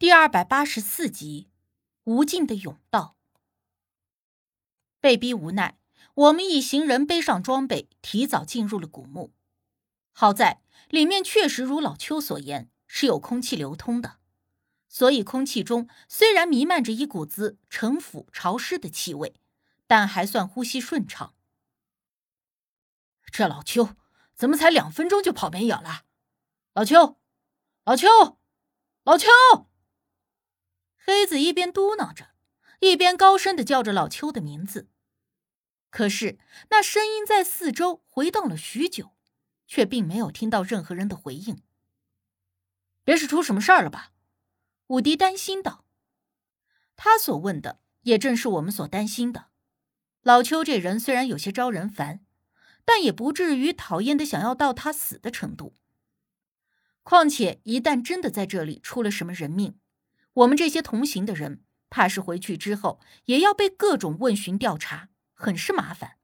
第二百八十四集，无尽的甬道。被逼无奈，我们一行人背上装备，提早进入了古墓。好在里面确实如老邱所言，是有空气流通的，所以空气中虽然弥漫着一股子陈腐潮湿的气味，但还算呼吸顺畅。这老邱怎么才两分钟就跑没影了？老邱，老邱，老邱！黑子一边嘟囔着，一边高声的叫着老邱的名字。可是那声音在四周回荡了许久，却并没有听到任何人的回应。别是出什么事儿了吧？武迪担心道。他所问的也正是我们所担心的。老邱这人虽然有些招人烦，但也不至于讨厌的想要到他死的程度。况且一旦真的在这里出了什么人命，我们这些同行的人，怕是回去之后也要被各种问询调查，很是麻烦。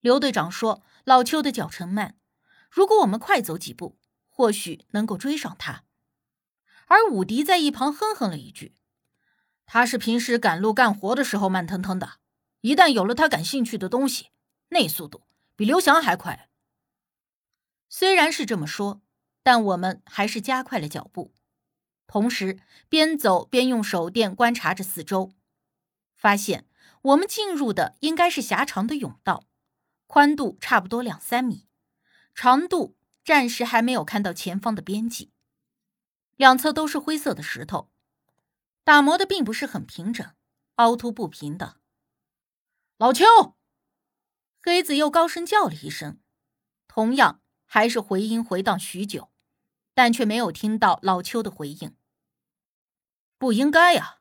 刘队长说：“老邱的脚程慢，如果我们快走几步，或许能够追上他。”而武迪在一旁哼哼了一句：“他是平时赶路干活的时候慢腾腾的，一旦有了他感兴趣的东西，那速度比刘翔还快。”虽然是这么说，但我们还是加快了脚步。同时，边走边用手电观察着四周，发现我们进入的应该是狭长的甬道，宽度差不多两三米，长度暂时还没有看到前方的边际。两侧都是灰色的石头，打磨的并不是很平整，凹凸不平的。老邱，黑子又高声叫了一声，同样还是回音回荡许久。但却没有听到老邱的回应。不应该呀，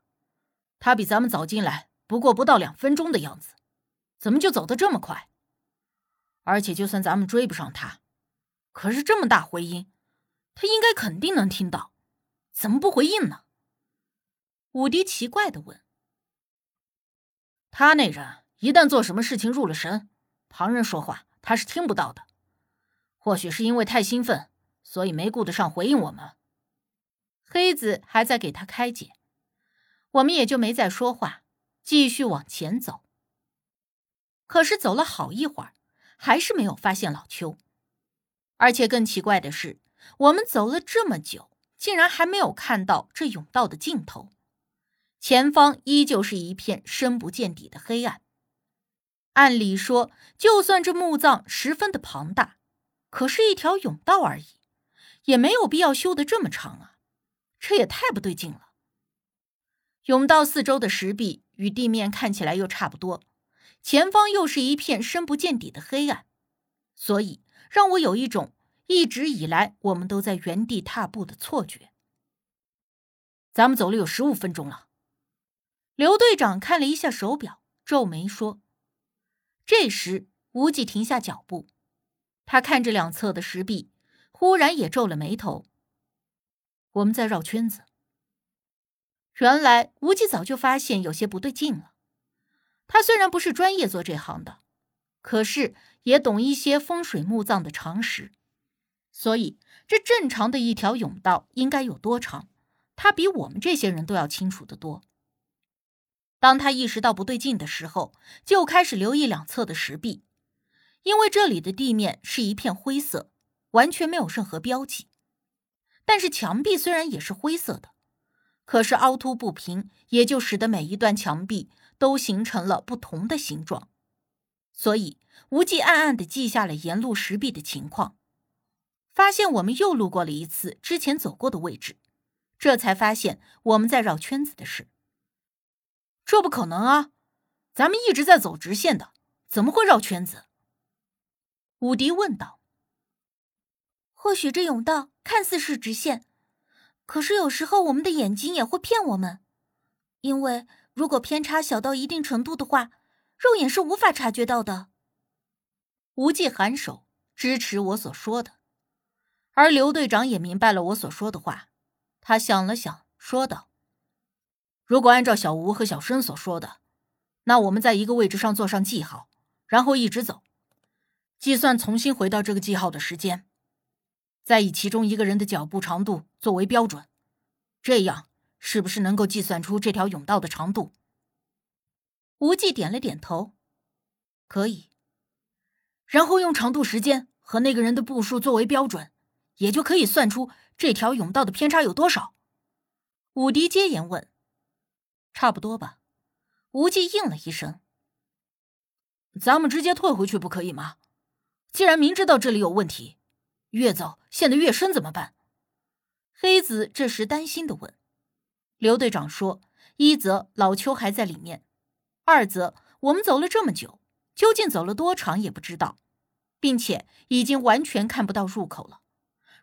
他比咱们早进来，不过不到两分钟的样子，怎么就走得这么快？而且就算咱们追不上他，可是这么大回音，他应该肯定能听到，怎么不回应呢？武迪奇怪的问。他那人一旦做什么事情入了神，旁人说话他是听不到的，或许是因为太兴奋。所以没顾得上回应我们。黑子还在给他开解，我们也就没再说话，继续往前走。可是走了好一会儿，还是没有发现老邱。而且更奇怪的是，我们走了这么久，竟然还没有看到这甬道的尽头。前方依旧是一片深不见底的黑暗。按理说，就算这墓葬十分的庞大，可是一条甬道而已。也没有必要修得这么长啊，这也太不对劲了。甬道四周的石壁与地面看起来又差不多，前方又是一片深不见底的黑暗，所以让我有一种一直以来我们都在原地踏步的错觉。咱们走了有十五分钟了。刘队长看了一下手表，皱眉说：“这时，无忌停下脚步，他看着两侧的石壁。”忽然也皱了眉头。我们在绕圈子。原来无忌早就发现有些不对劲了。他虽然不是专业做这行的，可是也懂一些风水墓葬的常识，所以这正常的一条甬道应该有多长，他比我们这些人都要清楚的多。当他意识到不对劲的时候，就开始留意两侧的石壁，因为这里的地面是一片灰色。完全没有任何标记，但是墙壁虽然也是灰色的，可是凹凸不平，也就使得每一段墙壁都形成了不同的形状。所以无忌暗暗的记下了沿路石壁的情况，发现我们又路过了一次之前走过的位置，这才发现我们在绕圈子的事。这不可能啊，咱们一直在走直线的，怎么会绕圈子？武迪问道。或许这甬道看似是直线，可是有时候我们的眼睛也会骗我们，因为如果偏差小到一定程度的话，肉眼是无法察觉到的。无忌颔首支持我所说的，而刘队长也明白了我所说的话，他想了想，说道：“如果按照小吴和小申所说的，那我们在一个位置上做上记号，然后一直走，计算重新回到这个记号的时间。”再以其中一个人的脚步长度作为标准，这样是不是能够计算出这条甬道的长度？无忌点了点头，可以。然后用长度时间和那个人的步数作为标准，也就可以算出这条甬道的偏差有多少。武迪接言问：“差不多吧？”无忌应了一声。咱们直接退回去不可以吗？既然明知道这里有问题，越走陷得越深怎么办？黑子这时担心的问。刘队长说：“一则老邱还在里面，二则我们走了这么久，究竟走了多长也不知道，并且已经完全看不到入口了。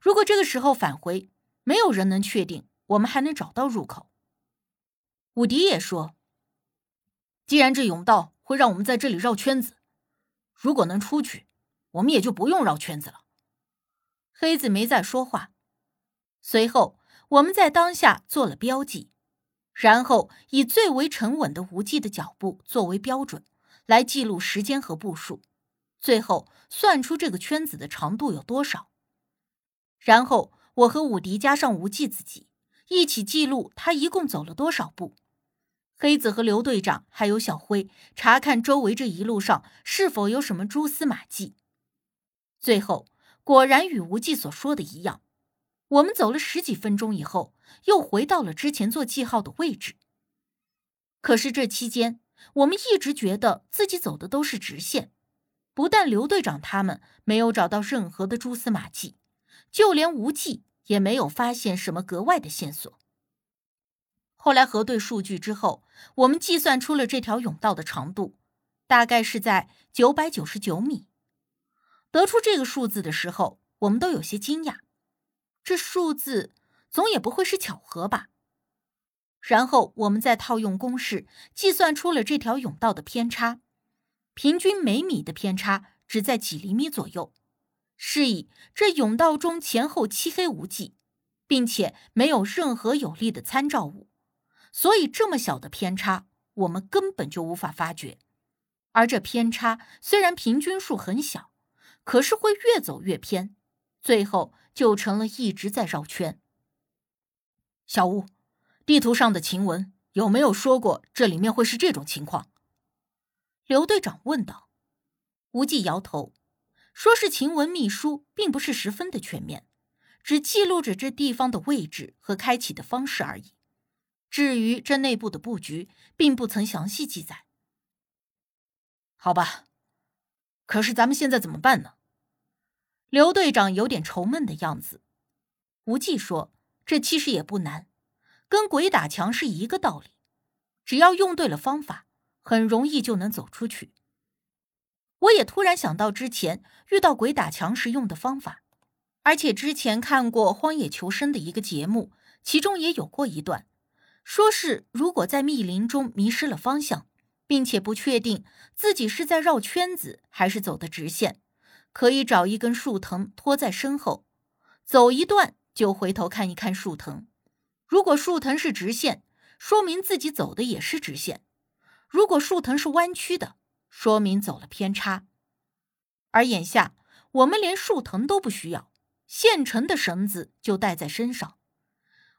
如果这个时候返回，没有人能确定我们还能找到入口。”武迪也说：“既然这甬道会让我们在这里绕圈子，如果能出去。”我们也就不用绕圈子了。黑子没再说话。随后，我们在当下做了标记，然后以最为沉稳的无忌的脚步作为标准，来记录时间和步数，最后算出这个圈子的长度有多少。然后，我和武迪加上无忌自己一起记录他一共走了多少步。黑子和刘队长还有小辉查看周围这一路上是否有什么蛛丝马迹。最后，果然与无忌所说的一样，我们走了十几分钟以后，又回到了之前做记号的位置。可是这期间，我们一直觉得自己走的都是直线，不但刘队长他们没有找到任何的蛛丝马迹，就连无忌也没有发现什么格外的线索。后来核对数据之后，我们计算出了这条甬道的长度，大概是在九百九十九米。得出这个数字的时候，我们都有些惊讶。这数字总也不会是巧合吧？然后我们再套用公式计算出了这条甬道的偏差，平均每米的偏差只在几厘米左右。是以这甬道中前后漆黑无际，并且没有任何有力的参照物，所以这么小的偏差我们根本就无法发觉。而这偏差虽然平均数很小。可是会越走越偏，最后就成了一直在绕圈。小吴，地图上的晴雯有没有说过这里面会是这种情况？刘队长问道。无忌摇头，说是晴雯秘书并不是十分的全面，只记录着这地方的位置和开启的方式而已。至于这内部的布局，并不曾详细记载。好吧，可是咱们现在怎么办呢？刘队长有点愁闷的样子。无忌说：“这其实也不难，跟鬼打墙是一个道理，只要用对了方法，很容易就能走出去。”我也突然想到之前遇到鬼打墙时用的方法，而且之前看过《荒野求生》的一个节目，其中也有过一段，说是如果在密林中迷失了方向，并且不确定自己是在绕圈子还是走的直线。可以找一根树藤拖在身后，走一段就回头看一看树藤。如果树藤是直线，说明自己走的也是直线；如果树藤是弯曲的，说明走了偏差。而眼下我们连树藤都不需要，现成的绳子就带在身上。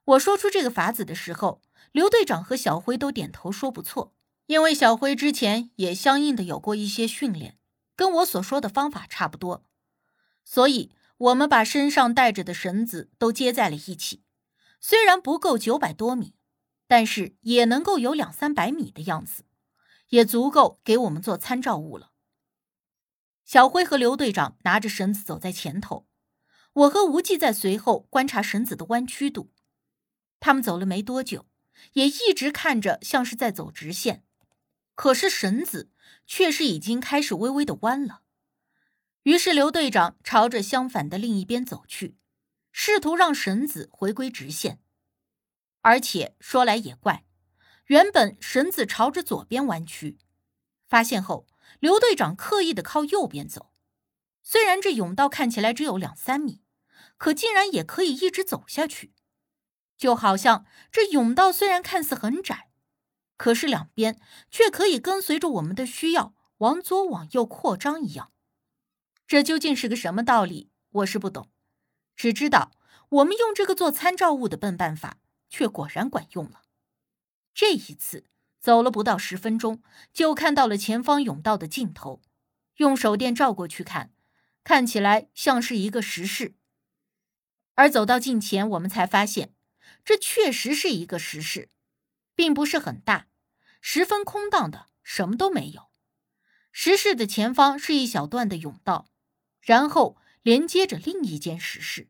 我说出这个法子的时候，刘队长和小辉都点头说不错，因为小辉之前也相应的有过一些训练。跟我所说的方法差不多，所以我们把身上带着的绳子都接在了一起。虽然不够九百多米，但是也能够有两三百米的样子，也足够给我们做参照物了。小辉和刘队长拿着绳子走在前头，我和无忌在随后观察绳子的弯曲度。他们走了没多久，也一直看着像是在走直线，可是绳子。确实已经开始微微的弯了，于是刘队长朝着相反的另一边走去，试图让绳子回归直线。而且说来也怪，原本绳子朝着左边弯曲，发现后，刘队长刻意的靠右边走。虽然这甬道看起来只有两三米，可竟然也可以一直走下去，就好像这甬道虽然看似很窄。可是两边却可以跟随着我们的需要往左往右扩张一样，这究竟是个什么道理？我是不懂，只知道我们用这个做参照物的笨办法，却果然管用了。这一次走了不到十分钟，就看到了前方甬道的尽头。用手电照过去看，看起来像是一个石室。而走到近前，我们才发现，这确实是一个石室，并不是很大，十分空荡的，什么都没有。石室的前方是一小段的甬道，然后连接着另一间石室。